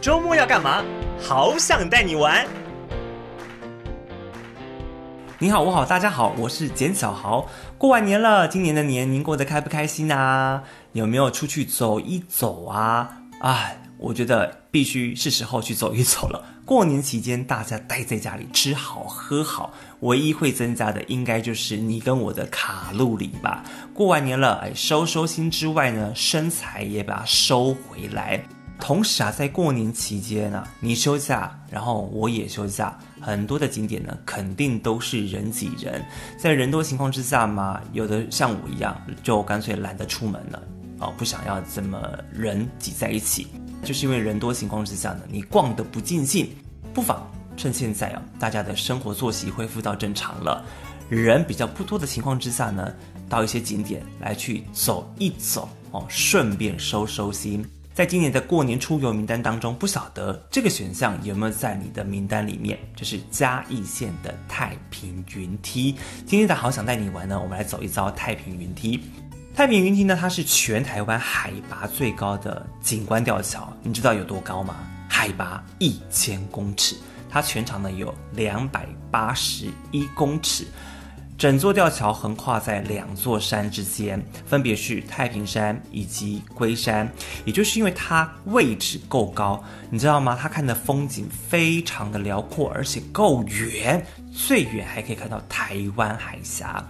周末要干嘛？好想带你玩。你好，我好，大家好，我是简小豪。过完年了，今年的年您过得开不开心啊？有没有出去走一走啊？哎，我觉得必须是时候去走一走了。过年期间，大家待在家里吃好喝好，唯一会增加的应该就是你跟我的卡路里吧。过完年了，哎，收收心之外呢，身材也把它收回来。同时啊，在过年期间呢，你休假，然后我也休假，很多的景点呢，肯定都是人挤人。在人多情况之下嘛，有的像我一样，就干脆懒得出门了，哦，不想要这么人挤在一起。就是因为人多情况之下呢，你逛得不尽兴，不妨趁现在啊，大家的生活作息恢复到正常了，人比较不多的情况之下呢，到一些景点来去走一走哦，顺便收收心。在今年的过年出游名单当中，不晓得这个选项有没有在你的名单里面？就是嘉义县的太平云梯。今天的好想带你玩呢，我们来走一遭太平云梯。太平云梯呢，它是全台湾海拔最高的景观吊桥，你知道有多高吗？海拔一千公尺，它全长呢有两百八十一公尺，整座吊桥横跨在两座山之间，分别是太平山以及龟山。也就是因为它位置够高，你知道吗？它看的风景非常的辽阔，而且够远，最远还可以看到台湾海峡。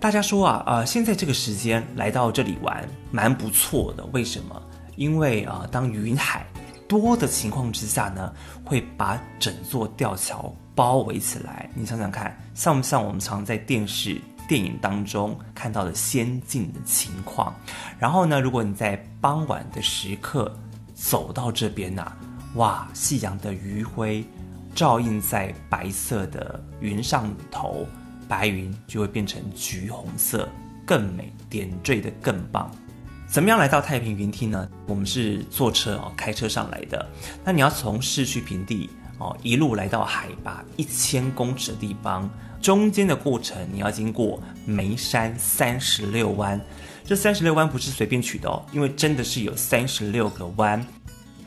大家说啊，呃，现在这个时间来到这里玩蛮不错的。为什么？因为啊，当云海多的情况之下呢，会把整座吊桥包围起来。你想想看，像不像我们常在电视、电影当中看到的仙境的情况？然后呢，如果你在傍晚的时刻走到这边呐，哇，夕阳的余晖照映在白色的云上头。白云就会变成橘红色，更美，点缀的更棒。怎么样来到太平云梯呢？我们是坐车哦，开车上来的。那你要从市区平地哦，一路来到海拔一千公尺的地方，中间的过程你要经过眉山三十六弯。这三十六弯不是随便取的哦，因为真的是有三十六个弯。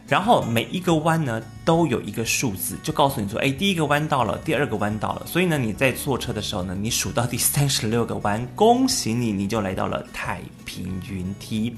然后每一个弯呢，都有一个数字，就告诉你说，哎，第一个弯到了，第二个弯到了。所以呢，你在坐车的时候呢，你数到第三十六个弯，恭喜你，你就来到了太平云梯。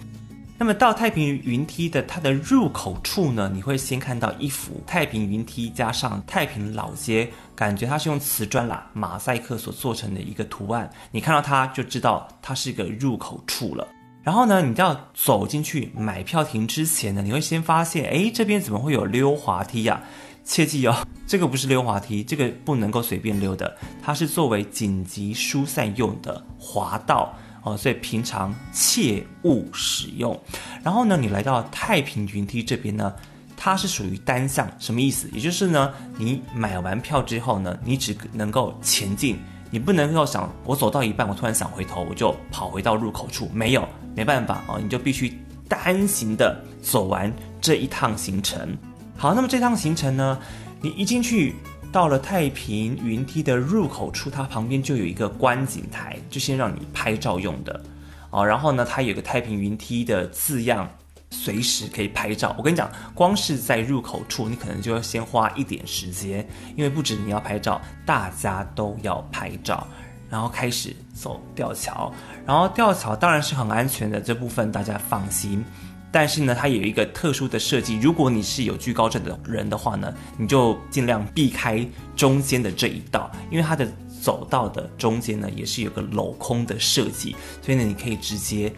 那么到太平云梯的它的入口处呢，你会先看到一幅太平云梯加上太平老街，感觉它是用瓷砖啦、马赛克所做成的一个图案。你看到它就知道它是一个入口处了。然后呢，你要走进去买票亭之前呢，你会先发现，哎，这边怎么会有溜滑梯呀？切记哦，这个不是溜滑梯，这个不能够随便溜的，它是作为紧急疏散用的滑道哦，所以平常切勿使用。然后呢，你来到太平云梯这边呢，它是属于单向，什么意思？也就是呢，你买完票之后呢，你只能够前进。你不能够想，我走到一半，我突然想回头，我就跑回到入口处，没有，没办法啊，你就必须单行的走完这一趟行程。好，那么这趟行程呢，你一进去到了太平云梯的入口处，它旁边就有一个观景台，就先让你拍照用的，哦，然后呢，它有个太平云梯的字样。随时可以拍照。我跟你讲，光是在入口处，你可能就要先花一点时间，因为不止你要拍照，大家都要拍照。然后开始走吊桥，然后吊桥当然是很安全的，这部分大家放心。但是呢，它有一个特殊的设计，如果你是有惧高症的人的话呢，你就尽量避开中间的这一道，因为它的走道的中间呢也是有个镂空的设计，所以呢，你可以直接。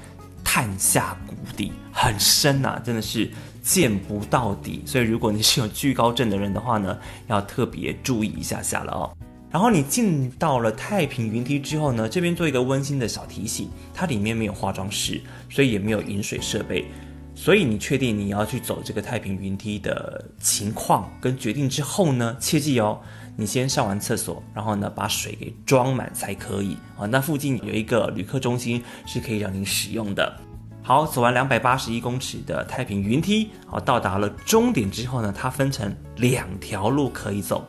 探下谷底很深呐、啊，真的是见不到底。所以如果你是有惧高症的人的话呢，要特别注意一下下了哦。然后你进到了太平云梯之后呢，这边做一个温馨的小提醒，它里面没有化妆室，所以也没有饮水设备。所以你确定你要去走这个太平云梯的情况跟决定之后呢，切记哦。你先上完厕所，然后呢，把水给装满才可以啊。那附近有一个旅客中心是可以让你使用的。好，走完两百八十一公尺的太平云梯，好，到达了终点之后呢，它分成两条路可以走。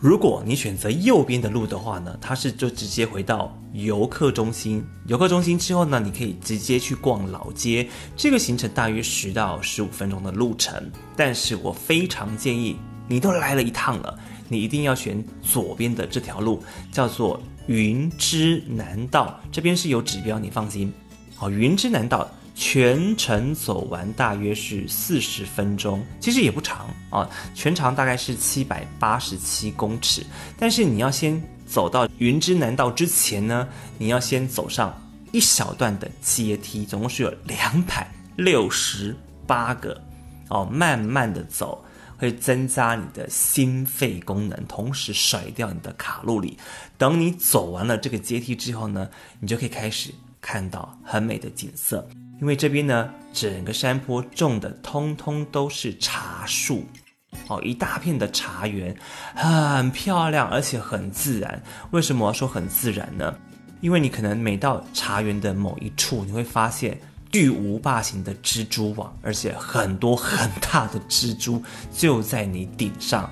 如果你选择右边的路的话呢，它是就直接回到游客中心。游客中心之后呢，你可以直接去逛老街。这个行程大约十到十五分钟的路程。但是我非常建议，你都来了一趟了，你一定要选左边的这条路，叫做云之南道。这边是有指标，你放心。好，云之南道。全程走完大约是四十分钟，其实也不长啊，全长大概是七百八十七公尺。但是你要先走到云之南道之前呢，你要先走上一小段的阶梯，总共是有两百六十八个哦，慢慢的走会增加你的心肺功能，同时甩掉你的卡路里。等你走完了这个阶梯之后呢，你就可以开始看到很美的景色。因为这边呢，整个山坡种的通通都是茶树，哦，一大片的茶园，很漂亮，而且很自然。为什么要说很自然呢？因为你可能每到茶园的某一处，你会发现巨无霸型的蜘蛛网，而且很多很大的蜘蛛就在你顶上。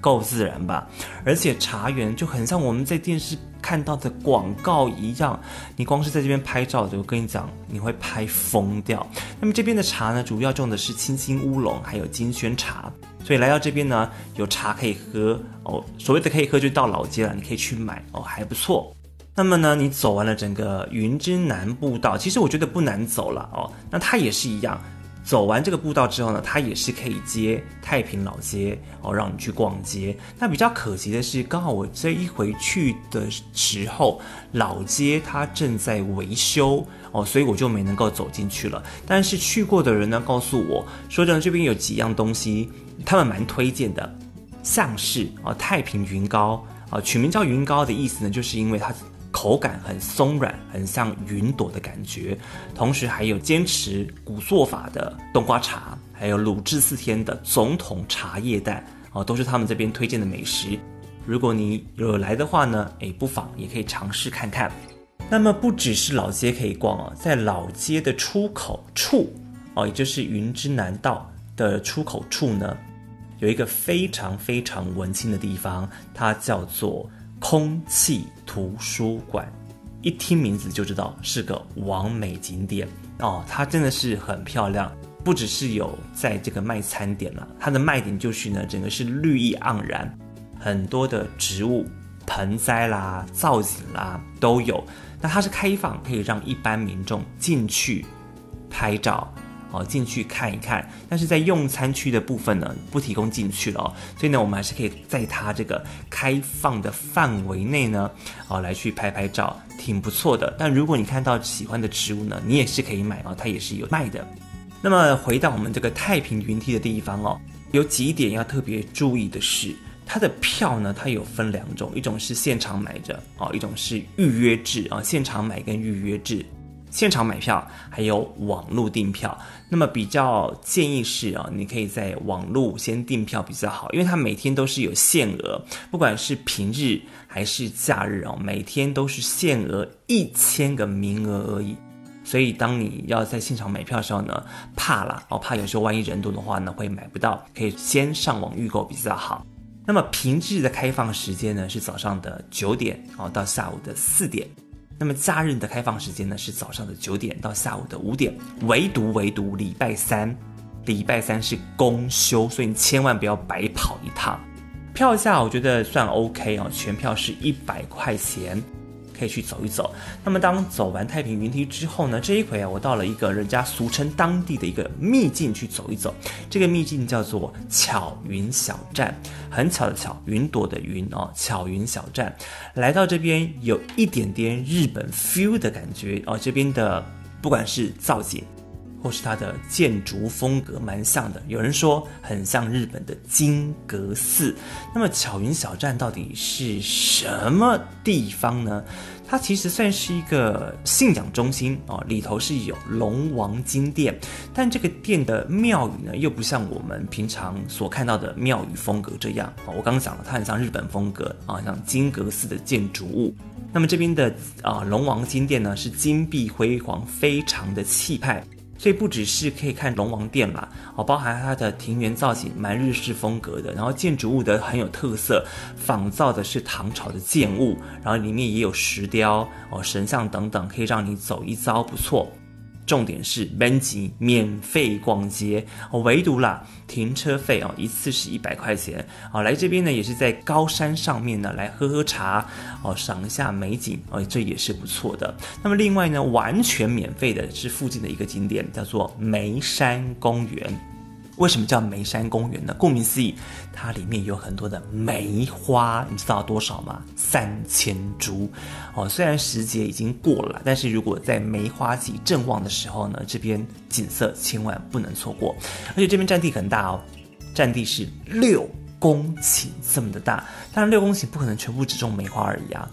够自然吧，而且茶园就很像我们在电视看到的广告一样，你光是在这边拍照，我跟你讲，你会拍疯掉。那么这边的茶呢，主要种的是清新乌龙，还有金萱茶，所以来到这边呢，有茶可以喝哦。所谓的可以喝，就到老街了，你可以去买哦，还不错。那么呢，你走完了整个云之南步道，其实我觉得不难走了哦。那它也是一样。走完这个步道之后呢，它也是可以接太平老街哦，让你去逛街。那比较可惜的是，刚好我这一回去的时候，老街它正在维修哦，所以我就没能够走进去了。但是去过的人呢，告诉我说，这这边有几样东西，他们蛮推荐的，像是啊太平云糕啊，取名叫云糕的意思呢，就是因为它。口感很松软，很像云朵的感觉。同时还有坚持古做法的冬瓜茶，还有卤制四天的总统茶叶蛋哦，都是他们这边推荐的美食。如果你有来的话呢，诶，不妨也可以尝试看看。那么不只是老街可以逛哦，在老街的出口处哦，也就是云之南道的出口处呢，有一个非常非常文青的地方，它叫做。空气图书馆，一听名字就知道是个完美景点哦。它真的是很漂亮，不只是有在这个卖餐点了，它的卖点就是呢，整个是绿意盎然，很多的植物、盆栽啦、造景啦都有。那它是开放，可以让一般民众进去拍照。哦，进去看一看，但是在用餐区的部分呢，不提供进去了哦。所以呢，我们还是可以在它这个开放的范围内呢，哦，来去拍拍照，挺不错的。但如果你看到喜欢的植物呢，你也是可以买哦，它也是有卖的。那么回到我们这个太平云梯的地方哦，有几点要特别注意的是，它的票呢，它有分两种，一种是现场买着哦，一种是预约制啊，现场买跟预约制。现场买票还有网络订票，那么比较建议是啊，你可以在网络先订票比较好，因为它每天都是有限额，不管是平日还是假日哦，每天都是限额一千个名额而已。所以当你要在现场买票的时候呢，怕啦哦，怕有时候万一人多的话呢，会买不到，可以先上网预购比较好。那么平日的开放时间呢，是早上的九点哦到下午的四点。那么假日的开放时间呢，是早上的九点到下午的五点，唯独唯独礼拜三，礼拜三是公休，所以你千万不要白跑一趟。票价我觉得算 OK 啊，全票是一百块钱。可以去走一走。那么当走完太平云梯之后呢，这一回啊，我到了一个人家俗称当地的一个秘境去走一走。这个秘境叫做巧云小站，很巧的巧，云朵的云哦，巧云小站。来到这边有一点点日本 feel 的感觉哦，这边的不管是造景。或是它的建筑风格蛮像的，有人说很像日本的金阁寺。那么巧云小站到底是什么地方呢？它其实算是一个信仰中心哦，里头是有龙王金殿，但这个殿的庙宇呢，又不像我们平常所看到的庙宇风格这样哦。我刚刚讲了，它很像日本风格啊，像金阁寺的建筑物。那么这边的啊龙王金殿呢，是金碧辉煌，非常的气派。所以不只是可以看龙王殿啦，哦，包含它的庭园造型蛮日式风格的，然后建筑物的很有特色，仿造的是唐朝的建物，然后里面也有石雕哦、神像等等，可以让你走一遭不错。重点是班级免费逛街哦，唯独啦停车费哦，一次是一百块钱哦。来这边呢，也是在高山上面呢，来喝喝茶哦，赏一下美景哦，这也是不错的。那么另外呢，完全免费的是附近的一个景点，叫做梅山公园。为什么叫梅山公园呢？顾名思义，它里面有很多的梅花，你知道多少吗？三千株哦。虽然时节已经过了，但是如果在梅花季正旺的时候呢，这边景色千万不能错过。而且这边占地很大哦，占地是六公顷这么的大。当然，六公顷不可能全部只种梅花而已啊，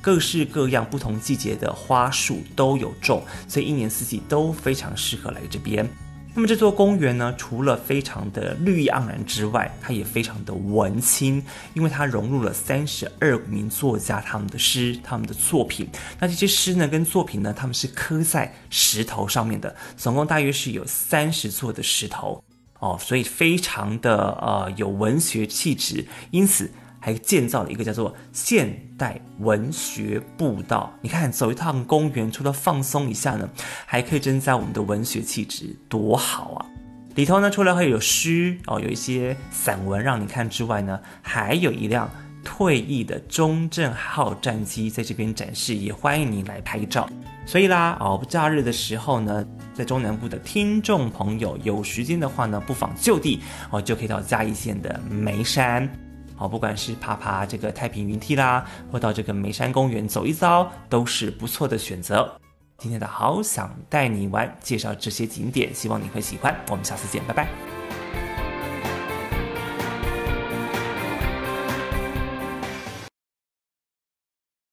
各式各样、不同季节的花树都有种，所以一年四季都非常适合来这边。那么这座公园呢，除了非常的绿意盎然之外，它也非常的文青，因为它融入了三十二名作家他们的诗、他们的作品。那这些诗呢，跟作品呢，他们是刻在石头上面的，总共大约是有三十座的石头哦，所以非常的呃有文学气质，因此。还建造了一个叫做现代文学步道。你看，走一趟公园，除了放松一下呢，还可以增加我们的文学气质，多好啊！里头呢，除了会有诗哦，有一些散文让你看之外呢，还有一辆退役的中正号战机在这边展示，也欢迎你来拍照。所以啦，哦，假日的时候呢，在中南部的听众朋友有时间的话呢，不妨就地哦，就可以到嘉义县的梅山。好，不管是爬爬这个太平云梯啦，或到这个梅山公园走一遭，都是不错的选择。今天的好想带你玩，介绍这些景点，希望你会喜欢。我们下次见，拜拜。